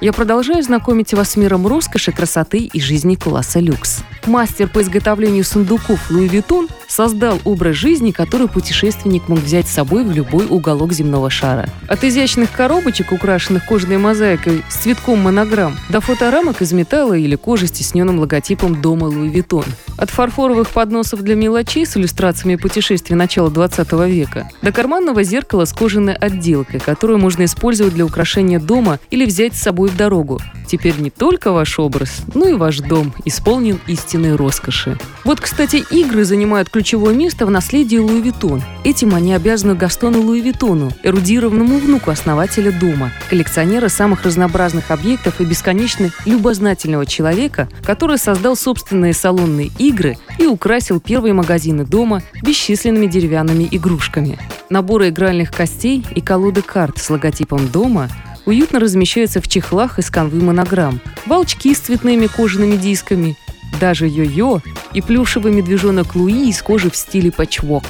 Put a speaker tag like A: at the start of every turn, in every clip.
A: я продолжаю знакомить вас с миром роскоши, красоты и жизни класса люкс. Мастер по изготовлению сундуков Луи Виттон создал образ жизни, который путешественник мог взять с собой в любой уголок земного шара. От изящных коробочек, украшенных кожаной мозаикой с цветком монограмм, до фоторамок из металла или кожи с тисненным логотипом дома Louis Vuitton. От фарфоровых подносов для мелочей с иллюстрациями путешествий начала 20 века до карманного зеркала с кожаной отделкой, которую можно использовать для украшения дома или взять с собой в дорогу. Теперь не только ваш образ, но и ваш дом исполнен истинной роскоши. Вот, кстати, игры занимают ключевое место в наследии Louis Vuitton. Этим они обязаны Гастону Луи Виттону, эрудированному внуку основателя дома, коллекционера самых разнообразных объектов и бесконечно любознательного человека, который создал собственные салонные игры и украсил первые магазины дома бесчисленными деревянными игрушками. Наборы игральных костей и колоды карт с логотипом дома уютно размещаются в чехлах из канвы монограмм, волчки с цветными кожаными дисками, даже йо-йо и плюшевый медвежонок Луи из кожи в стиле патчвок.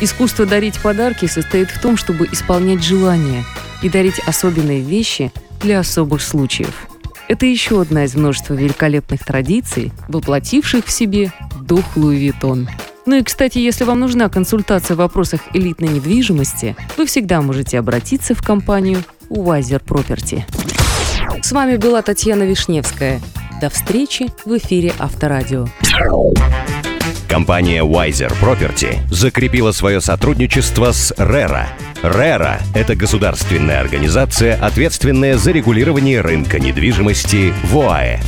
A: Искусство дарить подарки состоит в том, чтобы исполнять желания и дарить особенные вещи для особых случаев. Это еще одна из множества великолепных традиций, воплотивших в себе дух Луи Виттон. Ну и, кстати, если вам нужна консультация в вопросах элитной недвижимости, вы всегда можете обратиться в компанию Wiser Property. С вами была Татьяна Вишневская. До встречи в эфире Авторадио.
B: Компания Wiser Property закрепила свое сотрудничество с RERA. RERA – это государственная организация, ответственная за регулирование рынка недвижимости в ОАЭ.